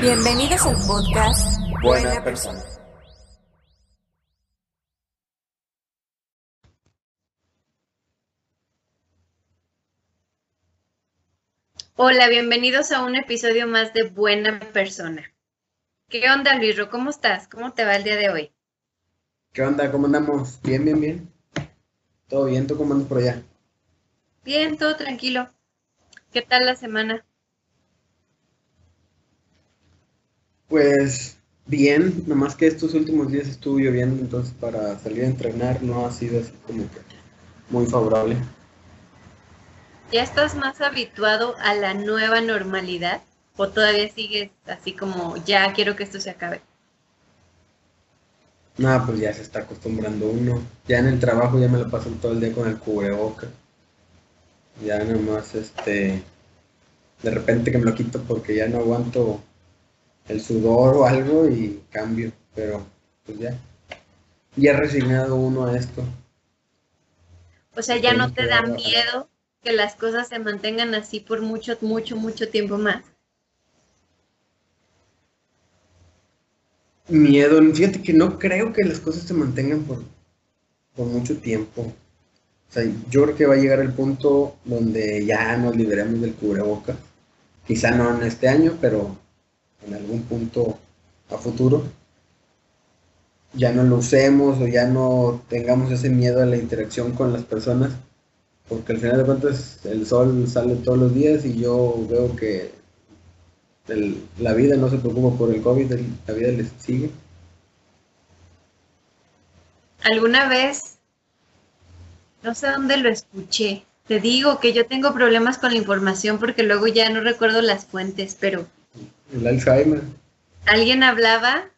Bienvenidos al podcast Buena persona. Hola, bienvenidos a un episodio más de Buena Persona. ¿Qué onda, Luisro? ¿Cómo estás? ¿Cómo te va el día de hoy? ¿Qué onda? ¿Cómo andamos? Bien, bien, bien. ¿Todo bien? ¿Tú cómo andas por allá? Bien, todo tranquilo. ¿Qué tal la semana? Pues bien, nomás que estos últimos días estuvo lloviendo, entonces para salir a entrenar no ha sido así como que muy favorable. ¿Ya estás más habituado a la nueva normalidad? ¿O todavía sigues así como, ya quiero que esto se acabe? No, pues ya se está acostumbrando uno. Ya en el trabajo ya me lo paso todo el día con el cubreboca. Ya nomás, este, de repente que me lo quito porque ya no aguanto el sudor o algo y cambio, pero pues ya. Ya resignado uno a esto. O sea, ya no te da miedo que las cosas se mantengan así por mucho, mucho, mucho tiempo más. Miedo, fíjate que no creo que las cosas se mantengan por, por mucho tiempo. O sea, yo creo que va a llegar el punto donde ya nos liberemos del cubreboca. Quizá no en este año, pero en algún punto a futuro. Ya no lo usemos o ya no tengamos ese miedo a la interacción con las personas. Porque al final de cuentas el sol sale todos los días y yo veo que la vida no se preocupa por el COVID, la vida les sigue. Alguna vez, no sé dónde lo escuché, te digo que yo tengo problemas con la información porque luego ya no recuerdo las fuentes, pero El Alzheimer. alguien hablaba,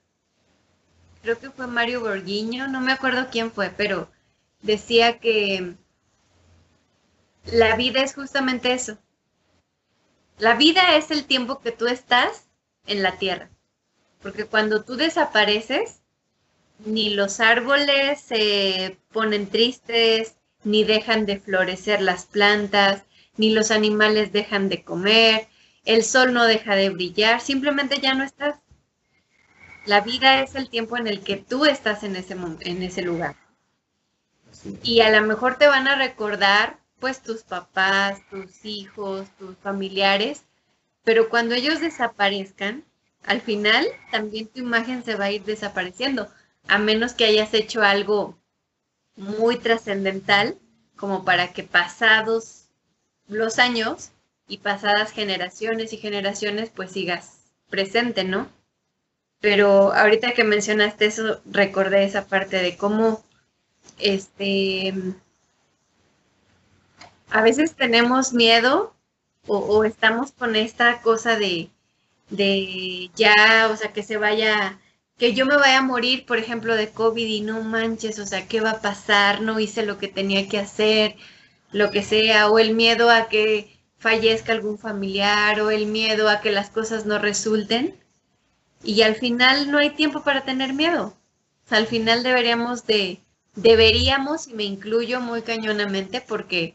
creo que fue Mario Borguiño, no me acuerdo quién fue, pero decía que la vida es justamente eso. La vida es el tiempo que tú estás en la tierra, porque cuando tú desapareces, ni los árboles se ponen tristes, ni dejan de florecer las plantas, ni los animales dejan de comer, el sol no deja de brillar, simplemente ya no estás. La vida es el tiempo en el que tú estás en ese, en ese lugar. Y a lo mejor te van a recordar, pues, tus papás, tus hijos, tus familiares, pero cuando ellos desaparezcan, al final también tu imagen se va a ir desapareciendo, a menos que hayas hecho algo muy trascendental, como para que pasados los años y pasadas generaciones y generaciones, pues sigas presente, ¿no? Pero ahorita que mencionaste eso, recordé esa parte de cómo este, a veces tenemos miedo o, estamos con esta cosa de, de ya, o sea, que se vaya, que yo me vaya a morir, por ejemplo, de COVID y no manches, o sea, ¿qué va a pasar? No hice lo que tenía que hacer, lo que sea, o el miedo a que fallezca algún familiar, o el miedo a que las cosas no resulten. Y al final no hay tiempo para tener miedo. O sea, al final deberíamos de, deberíamos, y me incluyo muy cañonamente, porque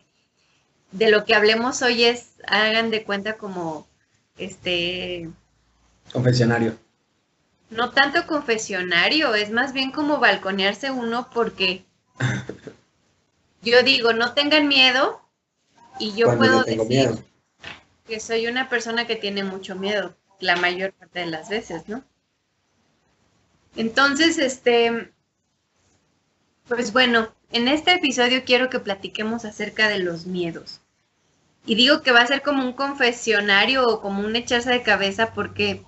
de lo que hablemos hoy es, hagan de cuenta como, este, Confesionario. no tanto confesionario, es más bien como balconearse uno porque yo digo, no tengan miedo y yo Cuando puedo yo decir miedo. que soy una persona que tiene mucho miedo la mayor parte de las veces, ¿no? Entonces, este, pues bueno, en este episodio quiero que platiquemos acerca de los miedos. Y digo que va a ser como un confesionario o como un echarse de cabeza porque,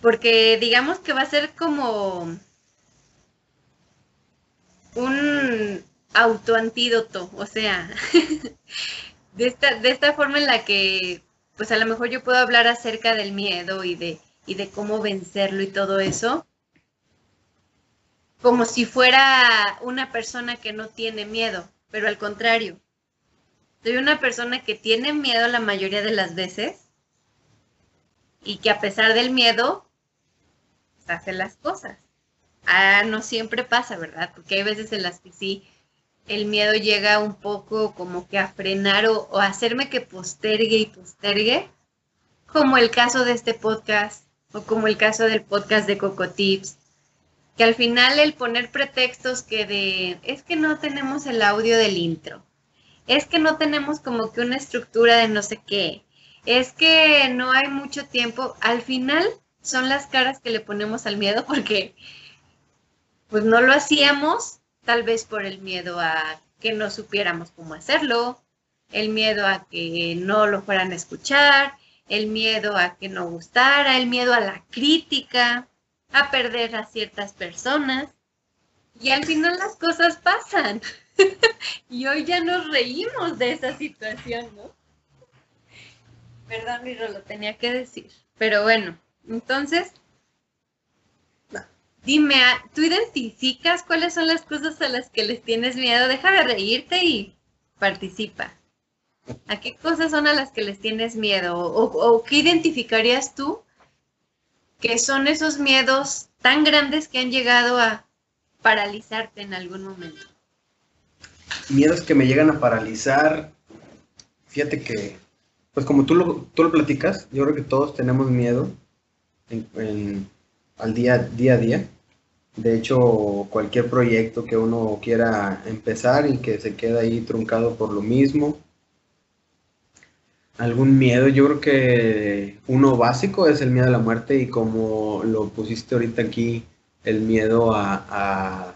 porque digamos que va a ser como un autoantídoto, o sea, de esta, de esta forma en la que pues a lo mejor yo puedo hablar acerca del miedo y de, y de cómo vencerlo y todo eso, como si fuera una persona que no tiene miedo, pero al contrario, soy una persona que tiene miedo la mayoría de las veces y que a pesar del miedo, pues, hace las cosas. Ah, no siempre pasa, ¿verdad? Porque hay veces en las que sí, el miedo llega un poco como que a frenar o, hacerme que postergue y postergue, como el caso de este podcast o como el caso del podcast de Coco Tips, que al final el poner pretextos que de, es que no tenemos el audio del intro, es que no tenemos como que una estructura de no sé qué, es que no hay mucho tiempo, al final son las caras que le ponemos al miedo porque pues no lo hacíamos tal vez por el miedo a que no supiéramos cómo hacerlo, el miedo a que no lo fueran a escuchar, el miedo a que no gustara, el miedo a la crítica, a perder a ciertas personas. Y al final las cosas pasan. y hoy ya nos reímos de esa situación, ¿no? Perdón, Miro, lo tenía que decir. Pero bueno, entonces, dime, ah, ¿tú identificas cuáles son las cosas a las que les tienes miedo? Deja de reírte y participa. ¿A qué cosas son a las que les tienes miedo? ¿O, qué identificarías tú que son esos miedos tan grandes que han llegado a paralizarte en algún momento? Miedos que me llegan a paralizar. Fíjate que, pues como tú lo, tú lo platicas, yo creo que todos tenemos miedo en, al día, día a día. De hecho, cualquier proyecto que uno quiera empezar y que se queda ahí truncado por lo mismo, algún miedo, yo creo que uno básico es el miedo a la muerte y como lo pusiste ahorita aquí, el miedo a,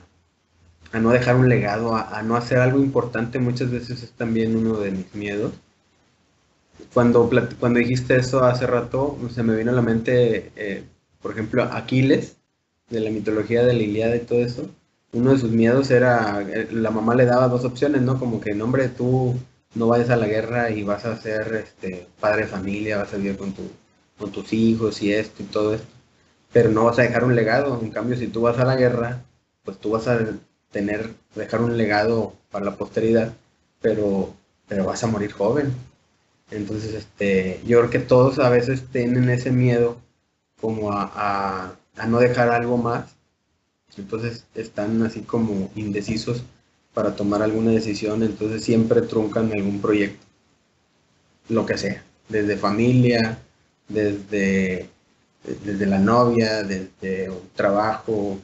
a, no dejar un legado, a, a, no hacer algo importante, muchas veces es también uno de mis miedos. Cuando, cuando dijiste eso hace rato, se me vino a la mente, eh, por ejemplo, Aquiles, de la mitología de la Iliada y todo eso. Uno de sus miedos era, eh, la mamá le daba dos opciones, ¿no? Como que, nombre, tú no vayas a la guerra y vas a ser este, padre de familia, vas a vivir con, tu, con tus hijos y esto y todo esto, pero no vas a dejar un legado. En cambio, si tú vas a la guerra, pues tú vas a tener, dejar un legado para la posteridad, pero, pero vas a morir joven. Entonces, este, yo creo que todos a veces tienen ese miedo como a, a, no dejar algo más. Entonces están así como indecisos para tomar alguna decisión, entonces siempre truncan algún proyecto, lo que sea, desde familia, desde, desde la novia, desde un trabajo,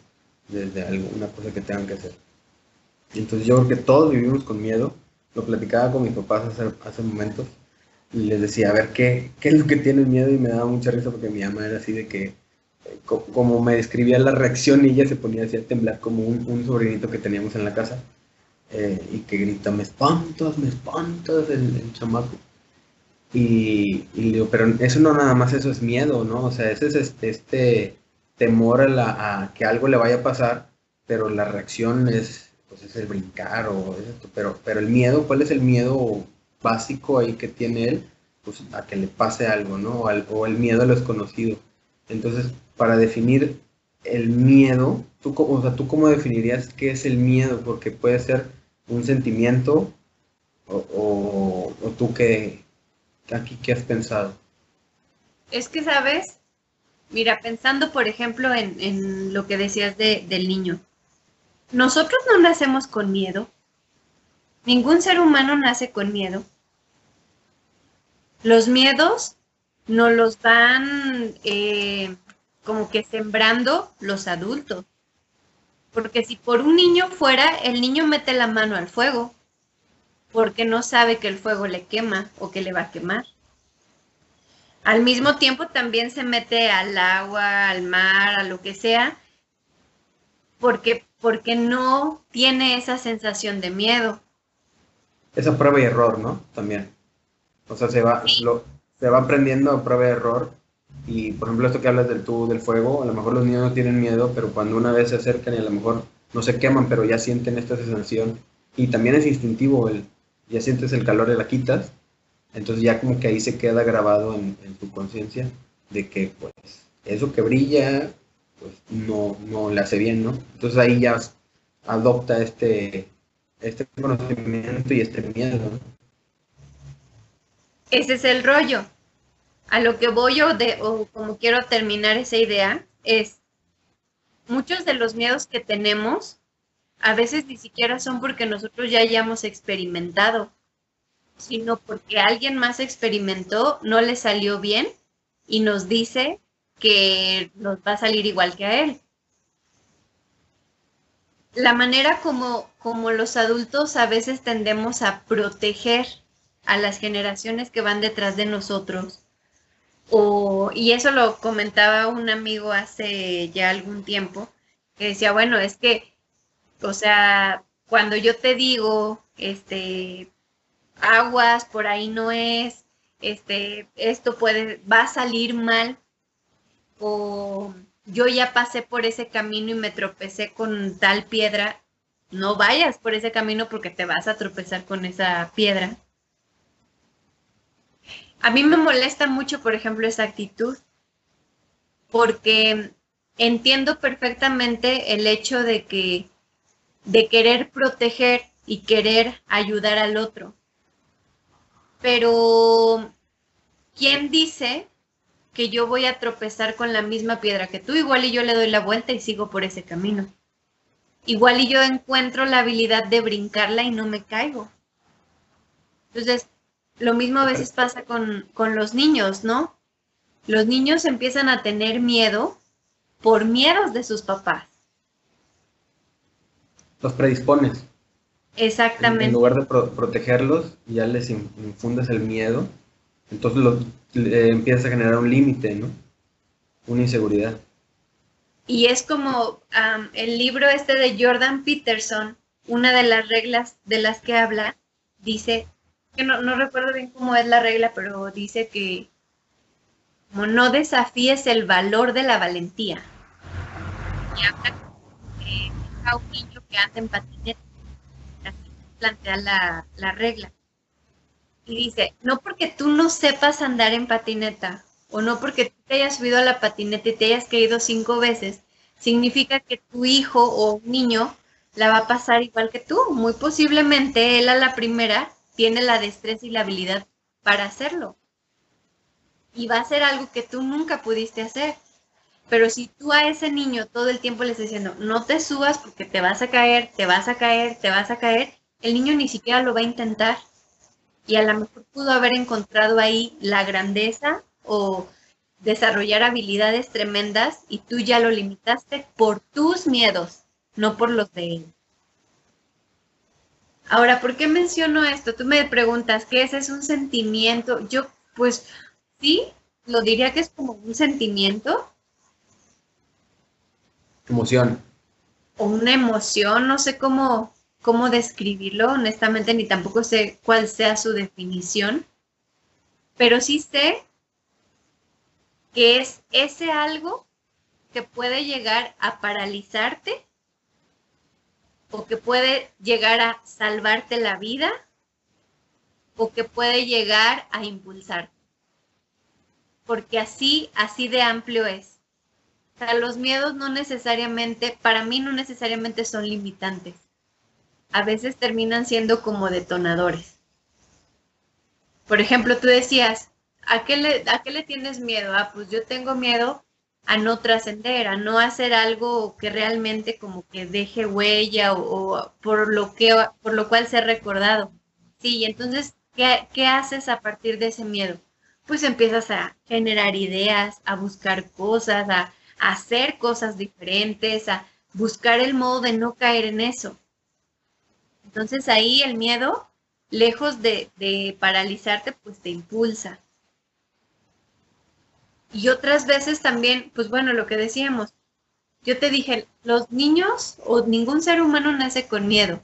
desde alguna cosa que tengan que hacer. Entonces yo creo que todos vivimos con miedo, lo platicaba con mis papás hace, hace momentos y les decía, a ver, ¿qué, ¿qué es lo que tienen miedo? Y me daba mucha risa porque mi mamá era así de que, como me describía la reacción, ella se ponía así a temblar como un, un sobrinito que teníamos en la casa eh, y que grita, me espantas, me espantas, el, el chamaco. Y, y, le digo, pero eso no nada más, eso es miedo, ¿no? O sea, ese es este, este temor a, la, a, que algo le vaya a pasar, pero la reacción es, pues es el brincar o es esto, pero, pero el miedo, ¿cuál es el miedo básico ahí que tiene él? Pues a que le pase algo, ¿no? O, al, o el miedo a lo desconocido. Entonces, para definir el miedo, ¿tú, o sea, ¿tú cómo definirías qué es el miedo? Porque puede ser un sentimiento o, o, tú qué, aquí qué has pensado? Es que, ¿sabes? Mira, pensando, por ejemplo, en, en lo que decías de, del niño. Nosotros no nacemos con miedo. Ningún ser humano nace con miedo. Los miedos nos los dan eh, como que sembrando los adultos. Porque si por un niño fuera, el niño mete la mano al fuego, porque no sabe que el fuego le quema o que le va a quemar. Al mismo tiempo también se mete al agua, al mar, a lo que sea, porque, porque no tiene esa sensación de miedo. Esa prueba y error, ¿no? También. O sea, se va, se va aprendiendo a prueba y error y por ejemplo, esto que hablas del tubo del fuego, a lo mejor los niños no tienen miedo, pero cuando una vez se acercan y a lo mejor no se queman, pero ya sienten esta sensación. Y también es instintivo, el, ya sientes el calor y la quitas, Entonces ya como que ahí se queda grabado en, en tu conciencia de que pues eso que brilla pues no, no le hace bien, ¿no? Entonces ahí ya adopta este, este conocimiento y este miedo, ¿no? Ese es el rollo. A lo que voy o, de, o como quiero terminar esa idea es, muchos de los miedos que tenemos a veces ni siquiera son porque nosotros ya hayamos experimentado, sino porque alguien más experimentó, no le salió bien y nos dice que nos va a salir igual que a él. La manera como, como los adultos a veces tendemos a proteger a las generaciones que van detrás de nosotros. O, y eso lo comentaba un amigo hace ya algún tiempo, que decía, bueno, es que, o sea, cuando yo te digo, este, aguas, por ahí no es, este, esto puede, va a salir mal, o yo ya pasé por ese camino y me tropecé con tal piedra, no vayas por ese camino porque te vas a tropezar con esa piedra. A mí me molesta mucho, por ejemplo, esa actitud, porque entiendo perfectamente el hecho de que de querer proteger y querer ayudar al otro. Pero ¿quién dice que yo voy a tropezar con la misma piedra que tú? Igual y yo le doy la vuelta y sigo por ese camino. Igual y yo encuentro la habilidad de brincarla y no me caigo. Entonces, lo mismo a veces pasa con, con los niños, ¿no? Los niños empiezan a tener miedo por miedos de sus papás. Los predispones. Exactamente. En, en lugar de pro- protegerlos, ya les in- infundes el miedo. Entonces lo, le- empiezas a generar un límite, ¿no? Una inseguridad. Y es como am, el libro este de Jordan Peterson, una de las reglas de las que habla, dice, no, recuerdo bien cómo es la regla, pero dice que no desafíes el valor de la valentía. Y habla que a un niño que anda en patineta. Así plantea la, la regla. Y dice, no porque tú no sepas andar en patineta o no porque te hayas subido a la patineta y te hayas caído cinco veces, significa que tu hijo o un niño la va a pasar igual que tú. Muy posiblemente él a la primera tiene la destreza y la habilidad para hacerlo. Y va a hacer algo que tú nunca pudiste hacer. Pero si tú a ese niño todo el tiempo le estás diciendo, no te subas porque te vas a caer, te vas a caer, te vas a caer, el niño ni siquiera lo va a intentar. Y a lo mejor pudo haber encontrado ahí la grandeza o desarrollar habilidades tremendas y tú ya lo limitaste por tus miedos, no por los de él. Ahora, ¿por qué menciono esto? Tú me preguntas, ¿qué es? ¿Es un sentimiento? Yo, pues sí, lo diría que es como un sentimiento Emoción. o una emoción, no sé cómo, cómo describirlo, honestamente, ni tampoco sé cuál sea su definición, pero sí sé que es ese algo que puede llegar a paralizarte o que puede llegar a salvarte la vida o que puede llegar a impulsarte. Porque así, así de amplio es. Los miedos no necesariamente, para mí no necesariamente son limitantes. A veces terminan siendo como detonadores. Por ejemplo, tú decías, ¿a qué le, a qué le tienes miedo? Ah, pues yo tengo miedo a no trascender, a no hacer algo que realmente como que deje huella o, por lo que por lo cual ser recordado. Sí, entonces, ¿qué, ¿qué haces a partir de ese miedo? Pues empiezas a generar ideas, a buscar cosas, a, a hacer cosas diferentes, a buscar el modo de no caer en eso. Entonces ahí el miedo, lejos de, de paralizarte, pues te impulsa. Y otras veces también, pues bueno, lo que decíamos, yo te dije, los niños o ningún ser humano nace con miedo,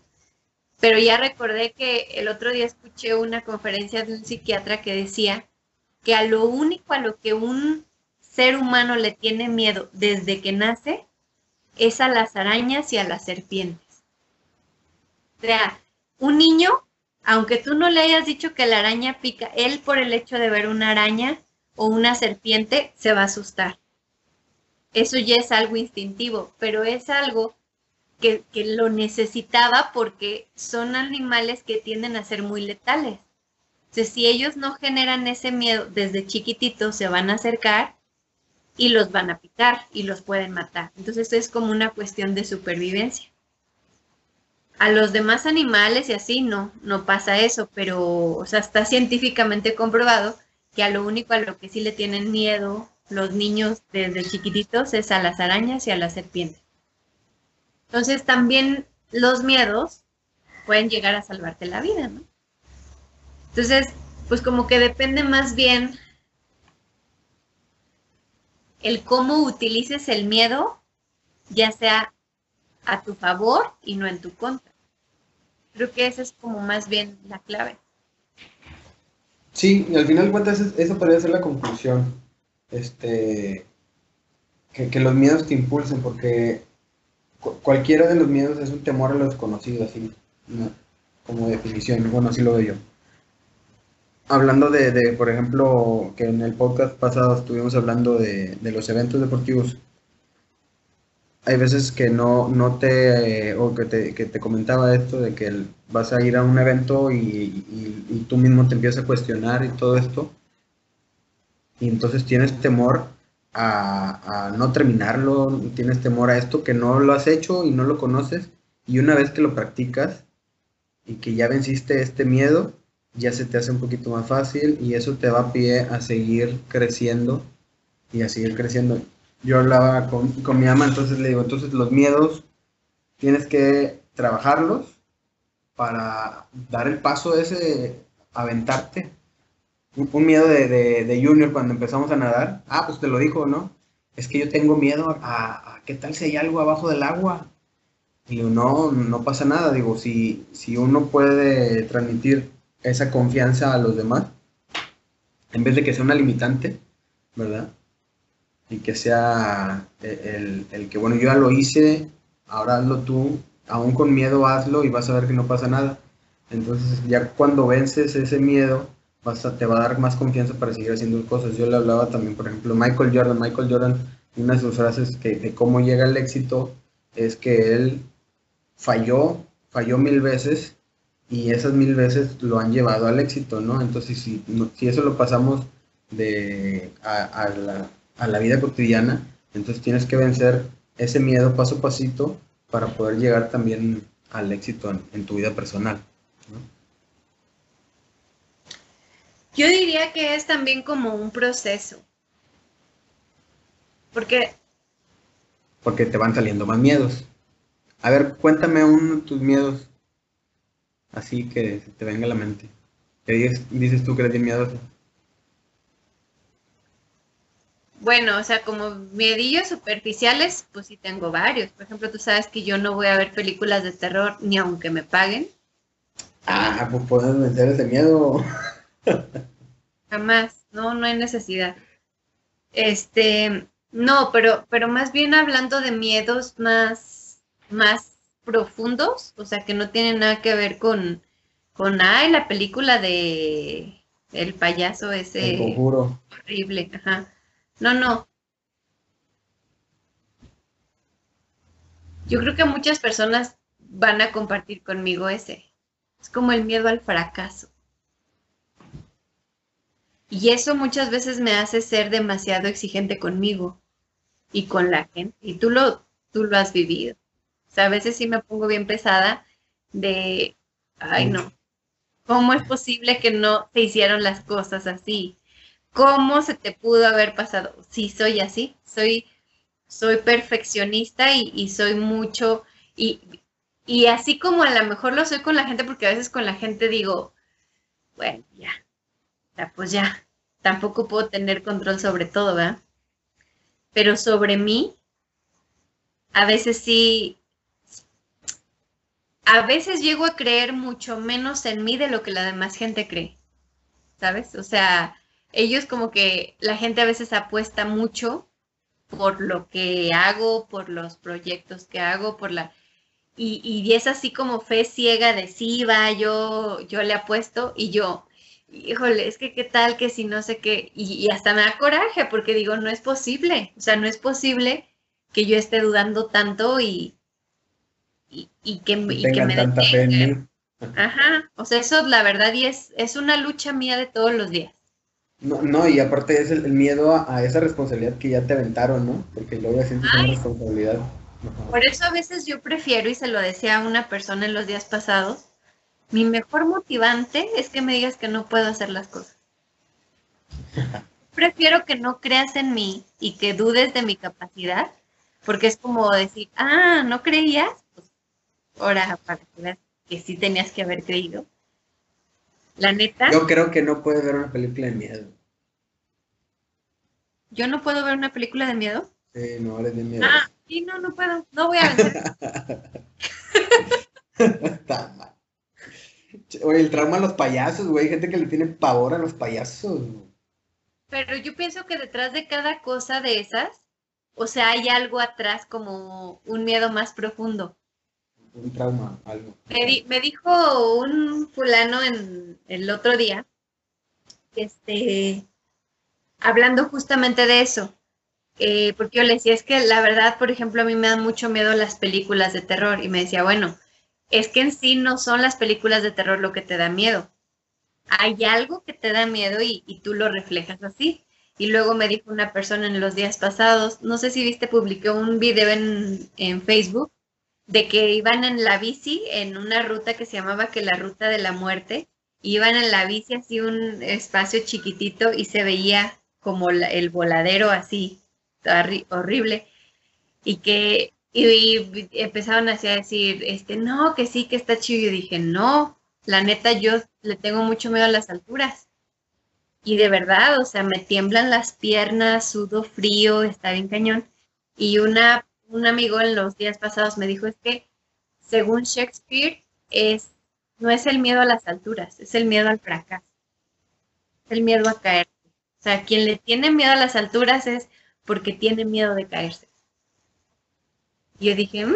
pero ya recordé que el otro día escuché una conferencia de un psiquiatra que decía que a lo único a lo que un ser humano le tiene miedo desde que nace es a las arañas y a las serpientes. O sea, un niño aunque tú no le hayas dicho que la araña pica, él por el hecho de ver una araña o una serpiente se va a asustar. Eso ya es algo instintivo, pero es algo que, que lo necesitaba porque son animales que tienden a ser muy letales. Entonces, si ellos no generan ese miedo desde chiquititos, se van a acercar y los van a picar y los pueden matar. Entonces, es como una cuestión de supervivencia. A los demás animales y así no, no pasa eso, pero o sea, está científicamente comprobado que a lo único a lo que sí le tienen miedo los niños desde chiquititos es a las arañas y a las serpientes. Entonces también los miedos pueden llegar a salvarte la vida, ¿no? Entonces, pues como que depende más bien el cómo utilices el miedo, ya sea a tu favor y no en tu contra. Creo que esa es como más bien la clave. Sí, y al final de cuentas eso podría ser la conclusión. Este, que, los miedos te impulsen, porque cualquiera de los miedos es un temor a lo desconocido, así, como definición, bueno, así lo veo yo hablando de, por ejemplo, que en el podcast pasado estuvimos hablando de, los eventos deportivos, hay veces que no, no te, o que te, que te comentaba esto de que vas a ir a un evento y, tú mismo te empiezas a cuestionar y todo esto, y entonces tienes temor a, a no terminarlo, tienes temor a esto que no lo has hecho y no lo conoces, y una vez que lo practicas y que ya venciste este miedo, ya se te hace un poquito más fácil y eso te va a pie a seguir creciendo y a seguir creciendo. Yo hablaba con, con mi ama, entonces le digo, entonces los miedos tienes que trabajarlos para dar el paso ese, aventarte. Un, miedo de, de, Junior cuando empezamos a nadar. Ah, pues te lo dijo, ¿no? Es que yo tengo miedo a, a qué tal si hay algo abajo del agua. Y digo, no, no pasa nada. Digo, si, si uno puede transmitir esa confianza a los demás, en vez de que sea una limitante, ¿verdad? Y que sea el, el, que, bueno, yo ya lo hice, ahora hazlo tú, aún con miedo hazlo y vas a ver que no pasa nada. Entonces ya cuando vences ese miedo, a, te va a dar más confianza para seguir haciendo cosas. Yo le hablaba también, por ejemplo, Michael Jordan. Michael Jordan, una de sus frases que, de cómo llega el éxito es que él falló, falló mil veces y esas mil veces lo han llevado al éxito, ¿no? Entonces, si, si eso lo pasamos de, a, la, a, la, vida cotidiana, entonces tienes que vencer ese miedo paso a pasito para poder llegar también al éxito en, tu vida personal. ¿no? Yo diría que es también como un proceso. Porque... Porque te van saliendo más miedos. A ver, cuéntame uno de tus miedos así que te venga a la mente. ¿Qué dices, tú que eres bien miedoso? Bueno, o sea, como miedillos superficiales, pues sí tengo varios. Por ejemplo, tú sabes que yo no voy a ver películas de terror ni aunque me paguen. Ah, pues puedes meter ese miedo. Jamás, no, no hay necesidad. Este, no, pero, pero más bien hablando de miedos más, más profundos, o sea, que no tienen nada que ver con, con ay, la película de el payaso ese horrible, ajá. No, no. Yo creo que muchas personas van a compartir conmigo ese. Es como el miedo al fracaso. Y eso muchas veces me hace ser demasiado exigente conmigo y con la gente. Y tú lo, tú lo has vivido sea, a veces sí me pongo bien pesada de, ay no, ¿cómo es posible que no te hicieron las cosas así? ¿Cómo se te pudo haber pasado? Sí, soy así, soy, soy perfeccionista y, soy mucho, y, y así como a lo mejor lo soy con la gente, porque a veces con la gente digo, bueno, ya, ya pues ya, tampoco puedo tener control sobre todo, ¿verdad? Pero sobre mí, a veces sí a veces llego a creer mucho menos en mí de lo que la demás gente cree, ¿sabes? O sea, ellos como que la gente a veces apuesta mucho por lo que hago, por los proyectos que hago, por la... Y, y es así como fe ciega de sí, va, yo, yo le apuesto y yo, híjole, es que qué tal que si no sé qué, y, y hasta me da coraje porque digo, no es posible, o sea, no es posible que yo esté dudando tanto y, y, y que, Que y que tengan me tanta fe en detenga. mí. Ajá, o sea, eso la verdad y es, es una lucha mía de todos los días. No, no, y aparte es el, el miedo a, a esa responsabilidad que ya te aventaron, ¿no? Porque luego ya sientes una Ay. responsabilidad. Ajá. Por eso a veces yo prefiero, y se lo decía a una persona en los días pasados, mi mejor motivante es que me digas que no puedo hacer las cosas. Prefiero que no creas en mí y que dudes de mi capacidad, porque es como decir, ah, ¿no creías? Pues ahora para que veas que sí tenías que haber creído. La neta, yo, Yo creo que no puedes ver una película de miedo. no puedo ver una película de miedo. Sí, no eres de miedo. Ah, sí, no, no puedo. No voy a vencer. Está mal. Oye, el trauma a los payasos, güey. Hay gente que le tiene pavor a los payasos. güey. Pero yo pienso que detrás de cada cosa de esas, o sea, hay algo atrás como un miedo más profundo. Un trauma, algo. Me, di- me dijo un fulano en el otro día, este, hablando justamente de eso, eh, porque yo le decía, es que la verdad, por ejemplo, a mí me dan mucho miedo las películas de terror, y me decía, bueno, es que en sí no son las películas de terror lo que te da miedo. Hay algo que te da miedo y, y tú lo reflejas así. Y luego me dijo una persona en los días pasados, no sé si viste, publicó un video en, en Facebook de que iban en la bici en una ruta que se llamaba que la ruta de la muerte. Iban en la bici así un espacio chiquitito y se veía como el voladero así horri- horrible. Y que y, y empezaron así a decir este no que sí que está chido y dije no la neta yo le tengo mucho miedo a las alturas y de verdad o sea me tiemblan las piernas sudo frío está bien cañón. Y una un amigo en los días pasados me dijo es que según Shakespeare es no es el miedo a las alturas es el miedo al fracaso es el miedo a caer o sea quien le tiene miedo a las alturas es porque tiene miedo de caerse y yo dije "Mm,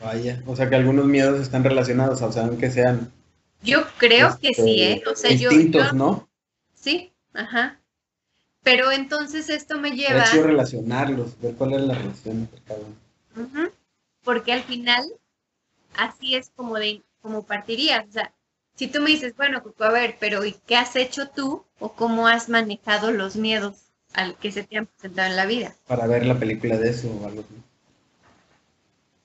Vaya. O sea que algunos miedos están relacionados, o sea, aunque sean. yo creo que este, sí eh o sea yo, ¿no? sí ajá pero entonces esto me lleva Pero relacionarlos, ver cuál es la relación entre cada uno. Porque al final, así es como de como partirías. O sea, si tú me dices, bueno, Cuco, a ver, pero ¿y qué has hecho tú o cómo has manejado los miedos al que se te han presentado en la vida? Para ver la película de eso o algo así.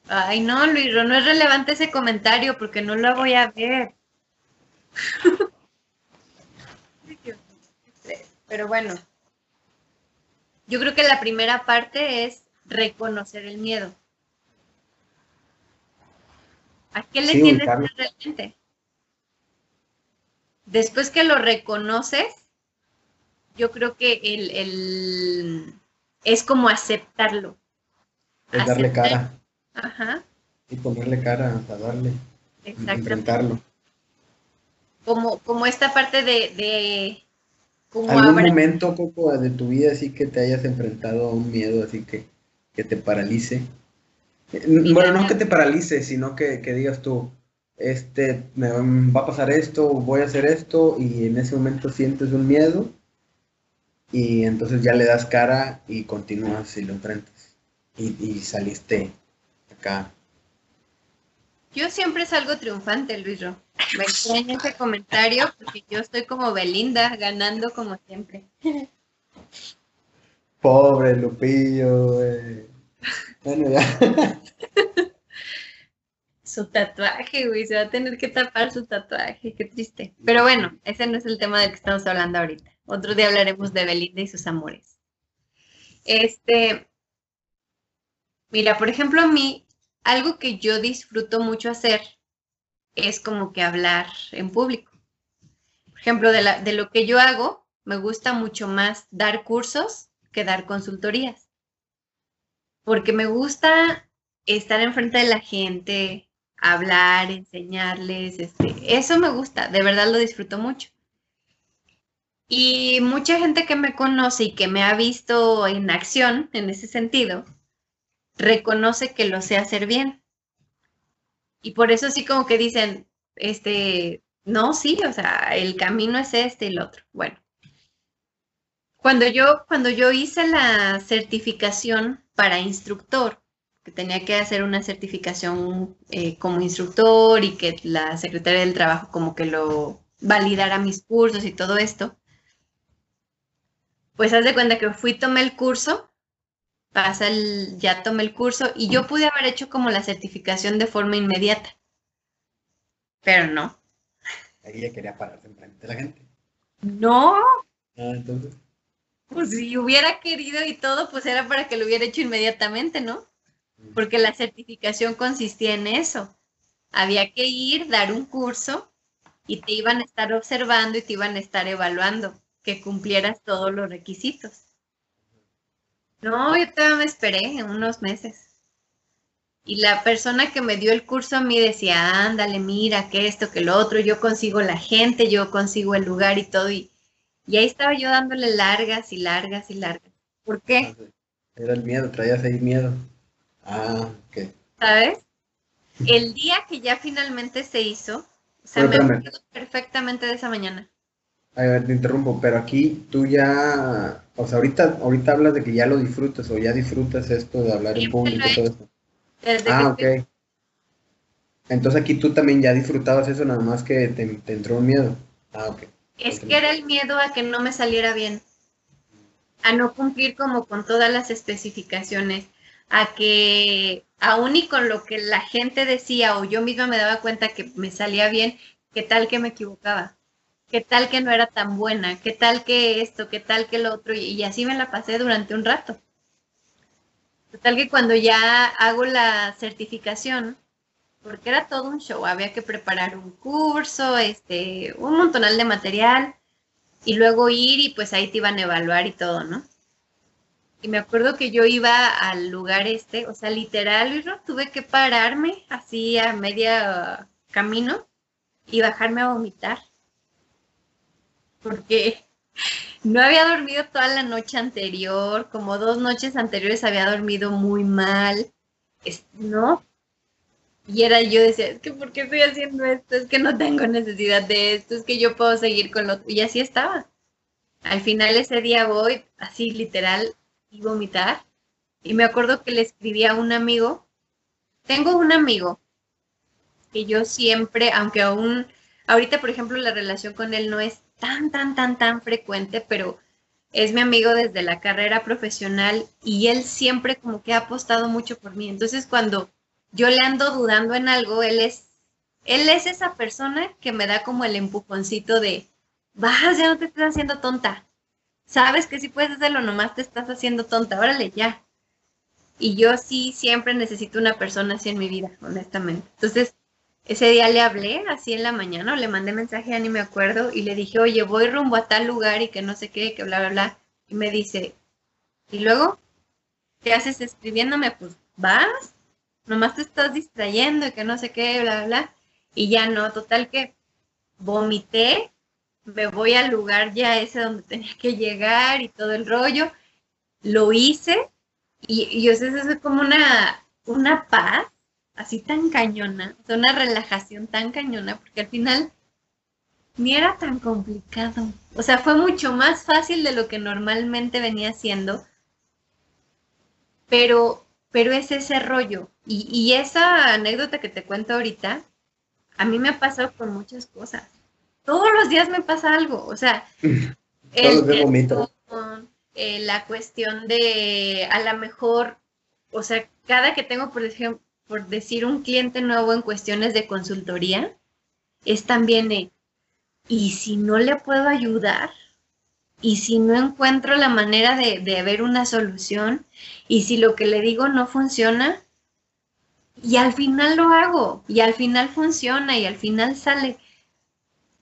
Ay, no, Luis, no es relevante ese comentario porque no lo voy a ver. Pero bueno, yo creo que la primera parte es reconocer el miedo. ¿A qué le Sí, tienes realmente? Después que lo reconoces, yo creo que el, el- es como aceptarlo. Es darle cara Ajá, y ponerle cara, a darle, enfrentarlo. Como, como esta parte de, de como ¿Algún abra- momento, Coco, de tu vida así que te hayas enfrentado a un miedo así que, que te paralice? Bueno, no que te paralice, sino que, que digas tú, este, me va a pasar esto, voy a hacer esto, y en ese momento sientes un miedo, y entonces ya le das cara y continúas y lo enfrentas. Y, y saliste acá. Yo siempre salgo triunfante, Luis Ro. Me extraña ese comentario porque yo estoy como Belinda, ganando como siempre. Pobre Lupillo, güey. Bueno. Su tatuaje, güey, se va a tener que tapar su tatuaje, qué triste. Pero bueno, ese no es el tema del que estamos hablando ahorita. Otro día hablaremos de Belinda y sus amores. Este, mira, por ejemplo, a mí, algo que yo disfruto mucho hacer es como que hablar en público. Por ejemplo, de lo que yo hago, me gusta mucho más dar cursos que dar consultorías. Porque me gusta estar enfrente de la gente, hablar, enseñarles, este, eso me gusta, de verdad lo disfruto mucho. Y mucha gente que me conoce y que me ha visto en acción en ese sentido, reconoce que lo sé hacer bien. Y por eso sí como que dicen, este, no, sí, o sea, el camino es este y el otro. Bueno, cuando yo, cuando yo hice la certificación para instructor, que tenía que hacer una certificación eh, como instructor y que la secretaria del trabajo como que lo validara mis cursos y todo esto, pues haz de cuenta que fui, tomé el curso, pasa el, ya tomé el curso y yo pude haber hecho como la certificación de forma inmediata, pero no. Ahí ya quería pararse enfrente de la gente. No, Ah, entonces. Pues si hubiera querido y todo, pues era para que lo hubiera hecho inmediatamente, ¿no? Porque la certificación consistía en eso. Había que ir, dar un curso y te iban a estar observando y te iban a estar evaluando que cumplieras todos los requisitos. No, yo todavía me esperé unos meses. Y la persona que me dio el curso a mí decía, ándale, mira, que esto, que lo otro, yo consigo la gente, yo consigo el lugar y todo. Y, y ahí estaba yo dándole largas y largas y largas. ¿Por qué? Entonces, Era el miedo, traías ahí miedo. Ah, ok. ¿sabes? El día que ya finalmente se hizo, o sea, Pero me acuerdo perfectamente de esa mañana. A ver, te interrumpo, pero aquí tú ya, o sea, ahorita, ahorita hablas de que ya lo disfrutas o ya disfrutas esto de hablar en público todo esto. Desde Ah, ok. Entonces aquí tú también ya disfrutabas eso, nada más que te, te entró un miedo. Ah, ok. Es que era el miedo a que no me saliera bien, a no cumplir como con todas las especificaciones, a que aún y con lo que la gente decía o yo misma me daba cuenta que me salía bien, qué tal que me equivocaba, qué tal que no era tan buena, qué tal que esto, qué tal que lo otro, y, y así me la pasé durante un rato. Total que cuando ya hago la certificación, porque era todo un show, había que preparar un curso, este, un montonal de material, y luego ir y pues ahí te iban a evaluar y todo, ¿no? Y me acuerdo que yo iba al lugar este, o sea, literal, ¿no? tuve que pararme así a media camino y bajarme a vomitar. Porque no había dormido toda la noche anterior, como dos noches anteriores había dormido muy mal, ¿no? Y era yo decía, es que ¿por qué estoy haciendo esto? Es que no tengo necesidad de esto, es que yo puedo seguir con lo. Y así estaba. Al final ese día voy, así literal, y vomitar. Y me acuerdo que le escribí a un amigo. Tengo un amigo que yo siempre, aunque aún, ahorita por ejemplo la relación con él no es tan, tan, tan, tan frecuente, pero es mi amigo desde la carrera profesional y él siempre como que ha apostado mucho por mí. Entonces cuando yo le ando dudando en algo, él es, él es esa persona que me da como el empujoncito de, vas, ya no te estás haciendo tonta. Sabes que si puedes hacerlo, nomás te estás haciendo tonta, órale, ya. Y yo sí siempre necesito una persona así en mi vida, honestamente. Entonces, ese día le hablé así en la mañana, o le mandé mensaje, ya ni me acuerdo, y le dije, oye, voy rumbo a tal lugar y que no sé qué, que bla, bla, bla. Y me dice, ¿y luego? ¿Qué haces escribiéndome? Pues vas, nomás te estás distrayendo y que no sé qué, bla, bla, bla. Y ya no, total que vomité, me voy al lugar ya ese donde tenía que llegar y todo el rollo. Lo hice y, y o sea, eso es como una, una paz así tan cañona, o sea, una relajación tan cañona, porque al final ni era tan complicado. O sea, fue mucho más fácil de lo que normalmente venía siendo, pero, pero es ese rollo. Y, y esa anécdota que te cuento ahorita, a mí me ha pasado con muchas cosas. Todos los días me pasa algo, o sea, perdón, eh, la cuestión de a lo mejor, o sea, cada que tengo, por ejemplo, por decir un cliente nuevo en cuestiones de consultoría, es también, ¿y si no le puedo ayudar? ¿Y si no encuentro la manera de, de ver una solución? ¿Y si lo que le digo no funciona? Y al final lo hago, y al final funciona, y al final sale.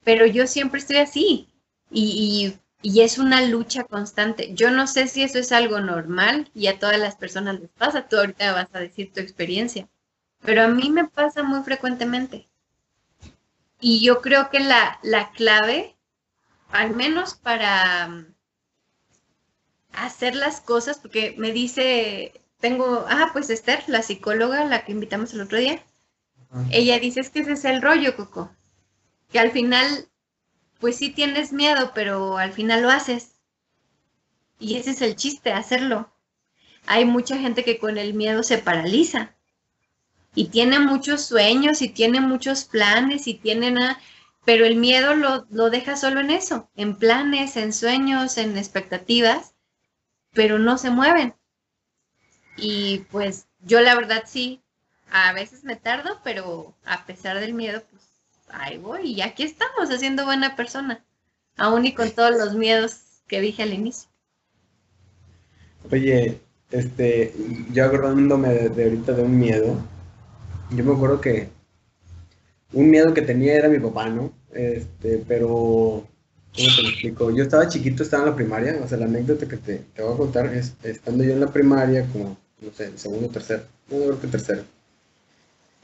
Pero yo siempre estoy así, y, y, y es una lucha constante. Yo no sé si eso es algo normal y a todas las personas les pasa. Tú ahorita vas a decir tu experiencia, pero a mí me pasa muy frecuentemente. Y yo creo que la, la clave, al menos para um, hacer las cosas, porque me dice, tengo, ah, pues Esther, la psicóloga, la que invitamos el otro día, ella dice es que ese es el rollo, Coco. Que al final, pues sí tienes miedo, pero al final lo haces. Y ese es el chiste, hacerlo. Hay mucha gente que con el miedo se paraliza. Y tiene muchos sueños y tiene muchos planes y tiene nada, pero el miedo lo, lo deja solo en eso, en planes, en sueños, en expectativas, pero no se mueven. Y pues yo la verdad sí, a veces me tardo, pero a pesar del miedo, pues ahí voy y aquí estamos haciendo buena persona, aún y con todos los miedos que dije al inicio. Oye, este, yo acordándome de, de ahorita de un miedo, yo me acuerdo que un miedo que tenía era mi papá, ¿no? Este, pero, ¿cómo te lo explico? Yo estaba chiquito, estaba en la primaria, o sea, la anécdota que te, te voy a contar es, estando yo en la primaria, como, no sé, segundo, tercero, no creo que tercero.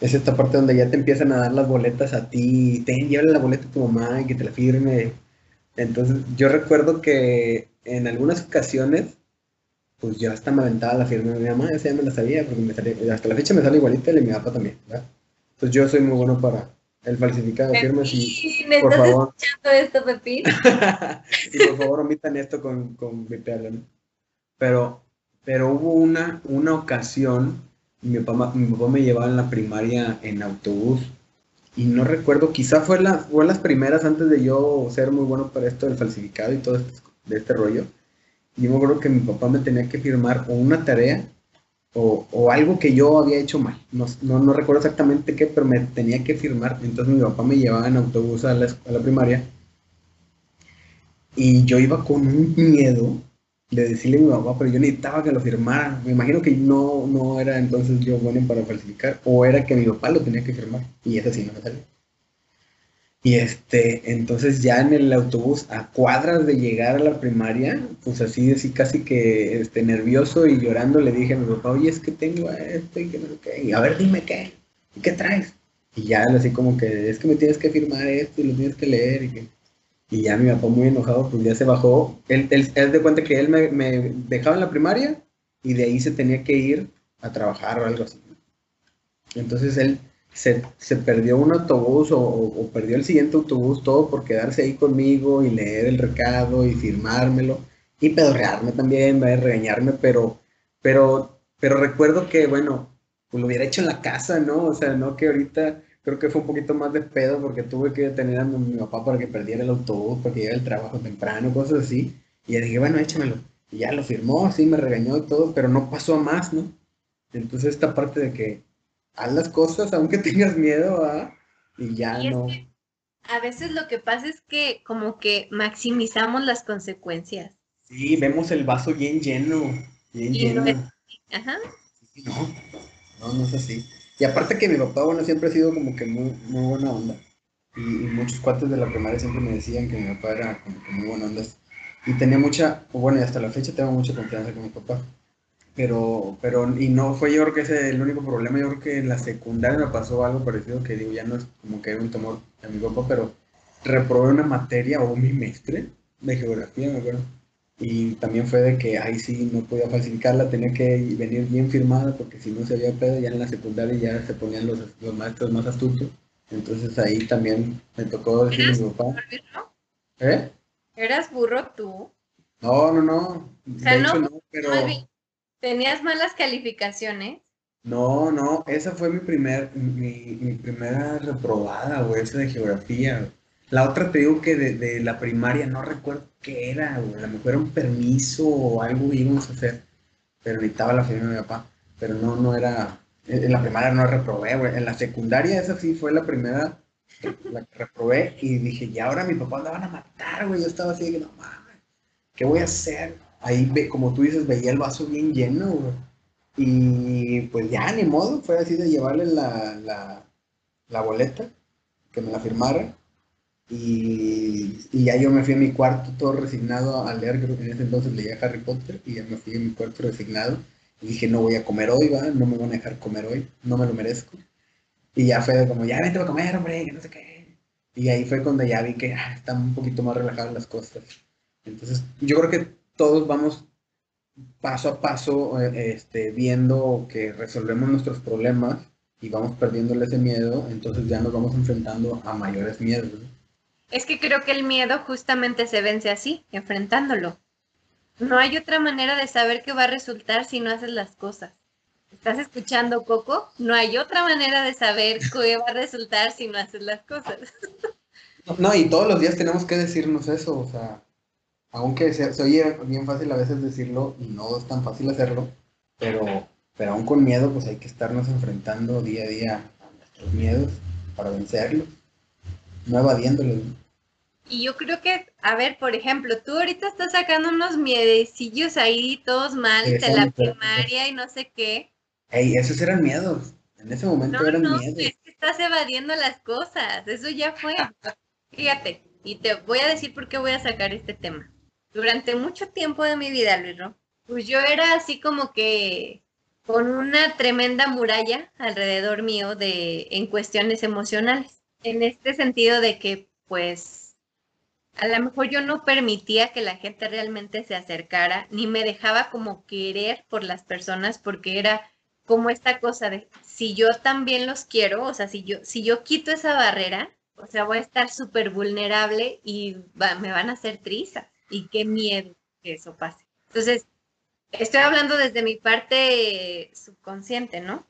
Es esta parte donde ya te empiezan a dar las boletas a ti, ten, llévale la boleta a tu mamá y que te la firme. Entonces, yo recuerdo que en algunas ocasiones, pues yo hasta me aventaba la firma de mi mamá, ya me la sabía, porque me salía- hasta la fecha me sale igualita y de mi papá también, ¿verdad? Entonces yo soy muy bueno para el falsificado de firmas y, ¿Me por estás favor, escuchando esto, Pepín? y por favor omitan esto con, con vipearlo, ¿no? Pero, pero hubo una, una ocasión, mi papá, mi papá me llevaba en la primaria en autobús y no recuerdo, quizá fue, la, fue las primeras antes de yo ser muy bueno para esto del falsificado y todo este, de este rollo. Y yo me acuerdo que mi papá me tenía que firmar una tarea o, o algo que yo había hecho mal. No, no, no recuerdo exactamente qué, pero me tenía que firmar. Entonces mi papá me llevaba en autobús a la, a la primaria y yo iba con un miedo de decirle a mi papá, pero yo necesitaba que lo firmara. Me imagino que no, no era entonces yo bueno para falsificar, o era que mi papá lo tenía que firmar, y eso sí no me salió. Y este, entonces ya en el autobús, a cuadras de llegar a la primaria, pues así, así casi que este, nervioso y llorando, le dije a mi papá, oye, es que tengo esto y que no sé qué, y a ver, dime qué, ¿y qué traes? Y ya así como que, es que me tienes que firmar esto y lo tienes que leer y que... Y ya mi papá muy enojado, pues ya se bajó. Él, él, él de cuenta que él me, me dejaba en la primaria y de ahí se tenía que ir a trabajar o algo así. Entonces él se, se perdió un autobús o, o- perdió el siguiente autobús, todo por quedarse ahí conmigo y leer el recado y firmármelo y pedorrearme también, regañarme, pero, pero, pero recuerdo que, bueno, pues lo hubiera hecho en la casa, ¿no? O sea, no que ahorita creo que fue un poquito más de pedo porque tuve que detener a mi, papá para que perdiera el autobús, para que llegara al trabajo temprano, cosas así. Y ya dije, bueno, échamelo. Y ya lo firmó, sí, me regañó y todo, pero no pasó a más, ¿no? Entonces esta parte de que haz las cosas aunque tengas miedo. Y ya Y es no. que a veces lo que pasa es que como que maximizamos las consecuencias. Sí, vemos el vaso bien lleno, bien Y no lleno. Ajá. No, no, no es así. Y aparte que mi papá, bueno, siempre ha sido como que muy, muy buena onda. Y, y muchos cuates de la primaria siempre me decían que mi papá era como que muy buena onda. Y tenía mucha, bueno, y hasta la fecha tengo mucha confianza con mi papá. Pero, pero, y no fue yo creo que ese el único problema. Yo creo que en la secundaria me pasó algo parecido que digo, ya no es como que era un temor a mi papá, pero reprobé una materia o un bimestre de geografía, me acuerdo. Y también fue de que ahí sí no podía falsificarla, tenía que venir bien firmada porque si no se había pedo, ya en la secundaria ya se ponían los, los maestros más astutos. Entonces ahí también me tocó decirle a mi papá, ¿Burro? ¿eh? ¿Eras burro tú? No, no, no. De sea, hecho no, no, pero ¿Tenías malas calificaciones? no, no, esa fue mi primer, mi, primera reprobada, güey, esa de geografía. La otra te digo que de, la primaria no recuerdo qué era, güey. A lo mejor era un permiso o algo que íbamos a hacer. Pero necesitaba la firma de mi papá. Pero no, no era. En la primaria no reprobé, güey. En la secundaria esa sí fue la primera la que reprobé. Y dije, ya ahora mi papá la van a matar, güey. Yo estaba así de que no mames. ¿Qué voy a hacer? Ahí, como tú dices, veía el vaso bien lleno, güey. Y pues ya, ni modo. Fue así de llevarle la, la, la boleta, que me la firmara. Y, y ya yo me fui a mi cuarto todo resignado a leer, creo que en ese entonces leía Harry Potter y ya me fui a mi cuarto resignado y dije no voy a comer hoy, va, no me van a dejar comer hoy, no me lo merezco. Y ya fue como, ya vente a comer, hombre, que no sé qué. Y ahí fue cuando ya vi que ah, están un poquito más relajadas las cosas. Entonces yo creo que todos vamos paso a paso eh, este, viendo que resolvemos nuestros problemas y vamos perdiéndole ese miedo, entonces ya nos vamos enfrentando a mayores miedos. Es que creo que el miedo justamente se vence así, enfrentándolo. No hay otra manera de saber qué va a resultar si no haces las cosas. ¿Estás escuchando, Coco? No hay otra manera de saber qué va a resultar si no haces las cosas. No, y todos los días tenemos que decirnos eso, o sea, aunque se, se oye bien fácil a veces decirlo y no es tan fácil hacerlo, pero, pero aún con miedo, pues hay que estarnos enfrentando día a día a nuestros miedos para vencerlos, no evadiéndolos. Y yo creo que, a ver, por ejemplo, tú ahorita estás sacando unos miedecillos ahí, todos mal, de la primaria y no sé qué. Ey, esos eran miedos, en ese momento No, eran no, miedos. es que estás evadiendo las cosas, eso ya fue. Fíjate, y te voy a decir por qué voy a sacar este tema. Durante mucho tiempo de mi vida, Luis Ro, pues yo era así como que con una tremenda muralla alrededor mío de en cuestiones emocionales. En este sentido de que, pues, a lo mejor yo no permitía que la gente realmente se acercara, ni me dejaba como querer por las personas, porque era como esta cosa de si yo también los quiero, o sea, si yo, si yo quito esa barrera, o sea, voy a estar súper vulnerable y va- me van a hacer trizas. Y qué miedo que eso pase. Entonces, estoy hablando desde mi parte subconsciente, ¿no?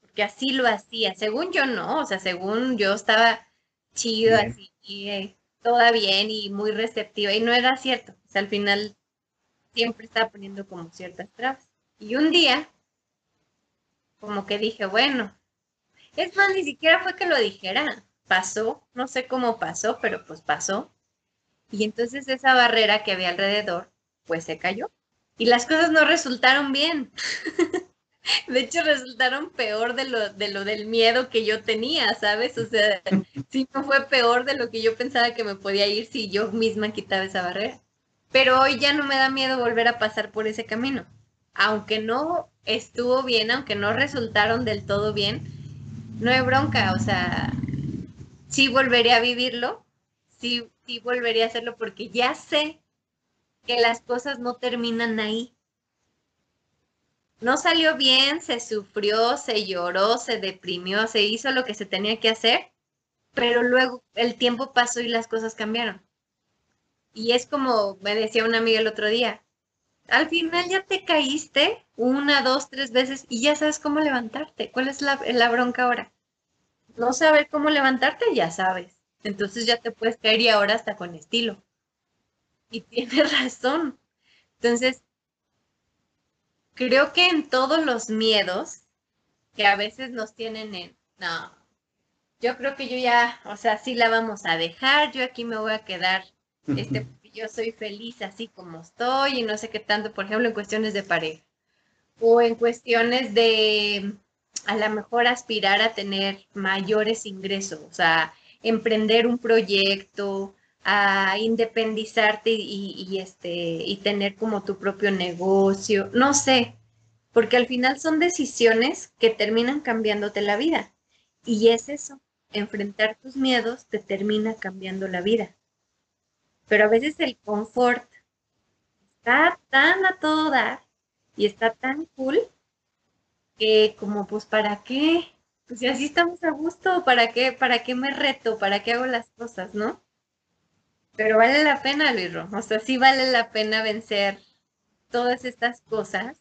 Porque así lo hacía. Según yo no, o sea, según yo estaba chido Bien. así, y, eh, toda bien y muy receptiva. Y no era cierto. O sea, al final siempre estaba poniendo como ciertas trabas. Y un día, como que dije, bueno, es más, ni siquiera fue que lo dijera, pasó, no sé cómo pasó, pero pues pasó. Y entonces esa barrera que había alrededor, pues se cayó. Y las cosas no resultaron bien. De hecho, resultaron peor de lo, de lo del miedo que yo tenía, ¿sabes? O sea, sí me fue peor de lo que yo pensaba que me podía ir si yo misma quitaba esa barrera. Pero hoy ya no me da miedo volver a pasar por ese camino. Aunque no estuvo bien, aunque no resultaron del todo bien, no hay bronca, o sea, sí volveré a vivirlo, sí, sí volveré a hacerlo porque ya sé que las cosas no terminan ahí. No salió bien, se sufrió, se lloró, se deprimió, se hizo lo que se tenía que hacer, pero luego el tiempo pasó y las cosas cambiaron. Y es como me decía una amiga el otro día, al final ya te caíste una, dos, tres veces y ya sabes cómo levantarte. ¿Cuál es la bronca ahora? No saber cómo levantarte, ya sabes. Entonces ya te puedes caer y ahora hasta con estilo. Y tienes razón. Entonces, creo que en todos los miedos que a veces nos tienen en, no, yo creo que yo ya, o sea, sí la vamos a dejar, yo aquí me voy a quedar, este, yo soy feliz así como estoy y no sé qué tanto, por ejemplo, en cuestiones de pareja o en cuestiones de a lo mejor aspirar a tener mayores ingresos, o sea, emprender un proyecto, a independizarte y, este, y tener como tu propio negocio, no sé, porque al final son decisiones que terminan cambiándote la vida. Y es eso, enfrentar tus miedos te termina cambiando la vida. Pero a veces el confort está tan a todo dar y está tan cool que como pues para qué, pues si así estamos a gusto, ¿para qué, para qué me reto? ¿Para qué hago las cosas, no? Pero vale la pena, Luis Ro. O sea, sí vale la pena vencer todas estas cosas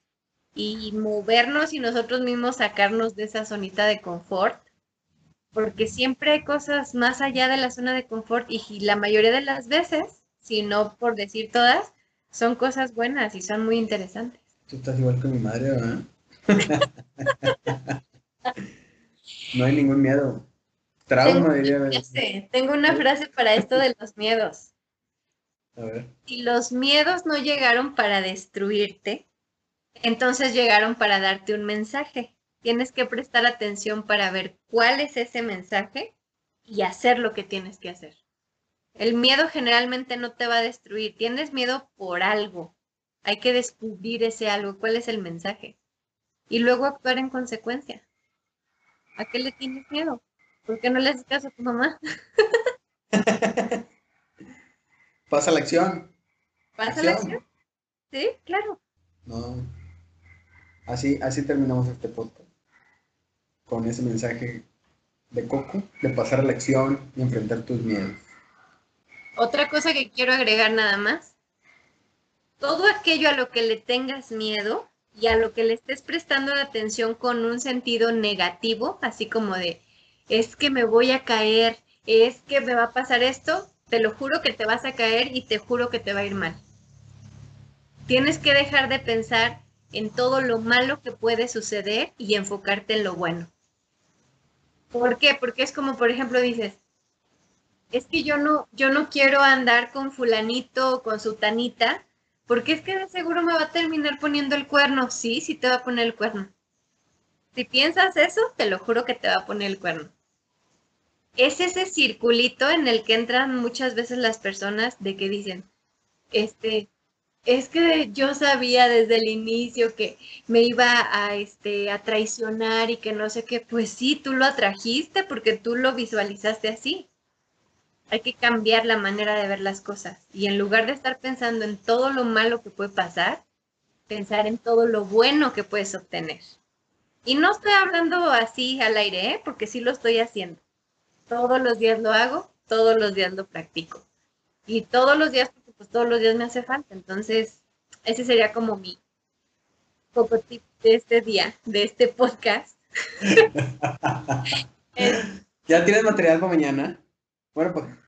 y movernos y nosotros mismos sacarnos de esa zonita de confort. Porque siempre hay cosas más allá de la zona de confort y la mayoría de las veces, si no por decir todas, son cosas buenas y son muy interesantes. Tú estás igual que mi madre, ¿verdad? no hay ningún miedo. Trauma, tengo, diría. frase, tengo una frase para esto de los miedos. A ver. Si los miedos no llegaron para destruirte, entonces llegaron para darte un mensaje. Tienes que prestar atención para ver cuál es ese mensaje y hacer lo que tienes que hacer. El miedo generalmente no te va a destruir. Tienes miedo por algo. Hay que descubrir ese algo. ¿Cuál es el mensaje? Y luego actuar en consecuencia. ¿A qué le tienes miedo? ¿Por qué no le haces caso a tu mamá? Pasa la acción. ¿Pasa la acción? Sí, claro. No. Así, así terminamos este podcast. con ese mensaje de Coco, de pasar a la acción y enfrentar tus miedos. Otra cosa que quiero agregar nada más. Todo aquello a lo que le tengas miedo y a lo que le estés prestando atención con un sentido negativo, así como de, es que me voy a caer, es que me va a pasar esto, te lo juro que te vas a caer y te juro que te va a ir mal. Tienes que dejar de pensar en todo lo malo que puede suceder y enfocarte en lo bueno. ¿Por qué? Porque es como, por ejemplo, dices, es que yo no, yo no quiero andar con fulanito o con sutanita, porque es que de seguro me va a terminar poniendo el cuerno. Sí, sí te va a poner el cuerno. Si piensas eso, te lo juro que te va a poner el cuerno. Es ese circulito en el que entran muchas veces las personas de que dicen, este, es que yo sabía desde el inicio que me iba a, este, a traicionar y que no sé qué. Pues sí, tú lo atrajiste porque tú lo visualizaste así. Hay que cambiar la manera de ver las cosas. Y en lugar de estar pensando en todo lo malo que puede pasar, pensar en todo lo bueno que puedes obtener. Y no estoy hablando así al aire, ¿eh? porque sí lo estoy haciendo. Todos los días lo hago, todos los días lo practico. Y todos los días, porque pues todos los días me hace falta. Entonces, ese sería como mi poco tip de este día, de este podcast. ¿Ya tienes material para mañana? Bueno, pues.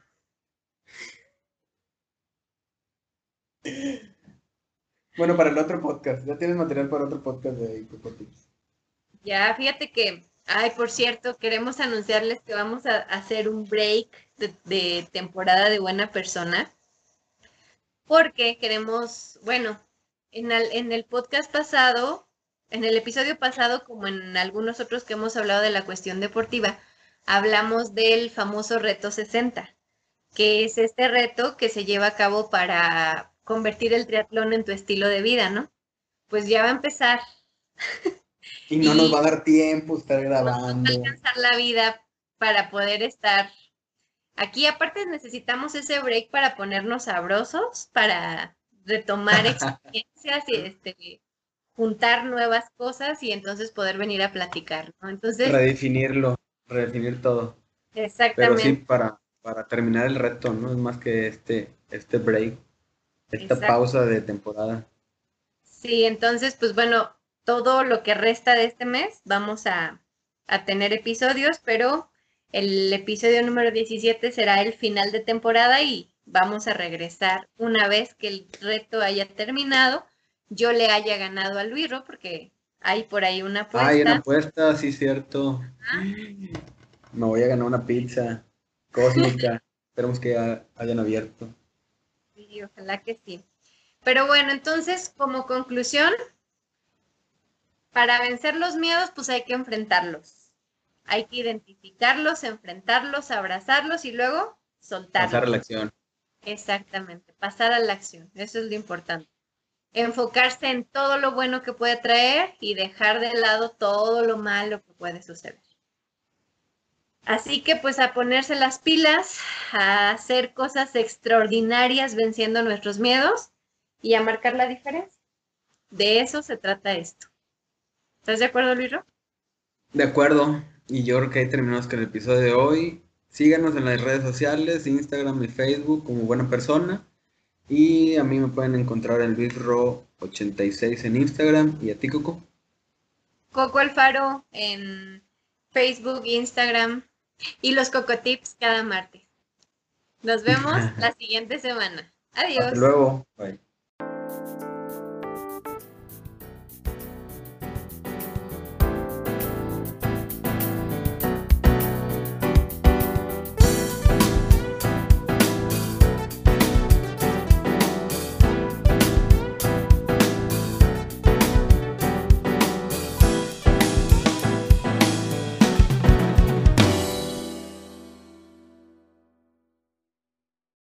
Bueno, para el otro podcast. Ya tienes material para otro podcast de Tips. Ya, fíjate que, ay, por cierto, queremos anunciarles que vamos a hacer un break de, de temporada de Buena Persona, porque queremos, bueno, en el, en el podcast pasado, en el episodio pasado, como en algunos otros que hemos hablado de la cuestión deportiva, hablamos del famoso reto 60, que es este reto que se lleva a cabo para convertir el triatlón en tu estilo de vida, ¿no? Pues ya va a empezar Y no Y- nos va a dar tiempo estar nos va a grabando. alcanzar la vida para poder estar aquí. Aparte necesitamos ese break para ponernos sabrosos, para retomar experiencias y este, juntar nuevas cosas y entonces poder venir a platicar, ¿no? Entonces, Redefinirlo, redefinir todo. Pero sí, exactamente. para, para terminar el reto, ¿no? Es más que este, este break, esta Exacto. pausa de temporada. Sí, entonces, pues bueno, todo lo que resta de este mes vamos a, a tener episodios, pero el episodio número 17 será el final de temporada y vamos a regresar una vez que el reto haya terminado, yo le haya ganado a Luiro, porque hay por ahí una apuesta. Ay, una apuesta, sí, cierto. Me voy a ganar una pizza cósmica. Esperemos que ya hayan abierto. Sí, ojalá que sí. Pero bueno, entonces, como conclusión, para vencer los miedos, pues hay que enfrentarlos. Hay que identificarlos, enfrentarlos, abrazarlos y luego soltarlos. Pasar a la acción. Exactamente, pasar a la acción. Eso es lo importante. Enfocarse en todo lo bueno que puede traer y dejar de lado todo lo malo que puede suceder. Así que pues a ponerse las pilas, a hacer cosas extraordinarias venciendo nuestros miedos y a marcar la diferencia. De eso se trata esto. ¿Estás de acuerdo, Luiro? De acuerdo. Y yo creo que ahí terminamos con el episodio de hoy. Síganos en las redes sociales, Instagram y Facebook como buena persona. Y a mí me pueden encontrar en LuisRo86 en Instagram. ¿Y a ti, Coco? Coco Alfaro en Facebook, Instagram y los Cocotips cada martes. Nos vemos la siguiente semana. Adiós. Hasta luego. Bye.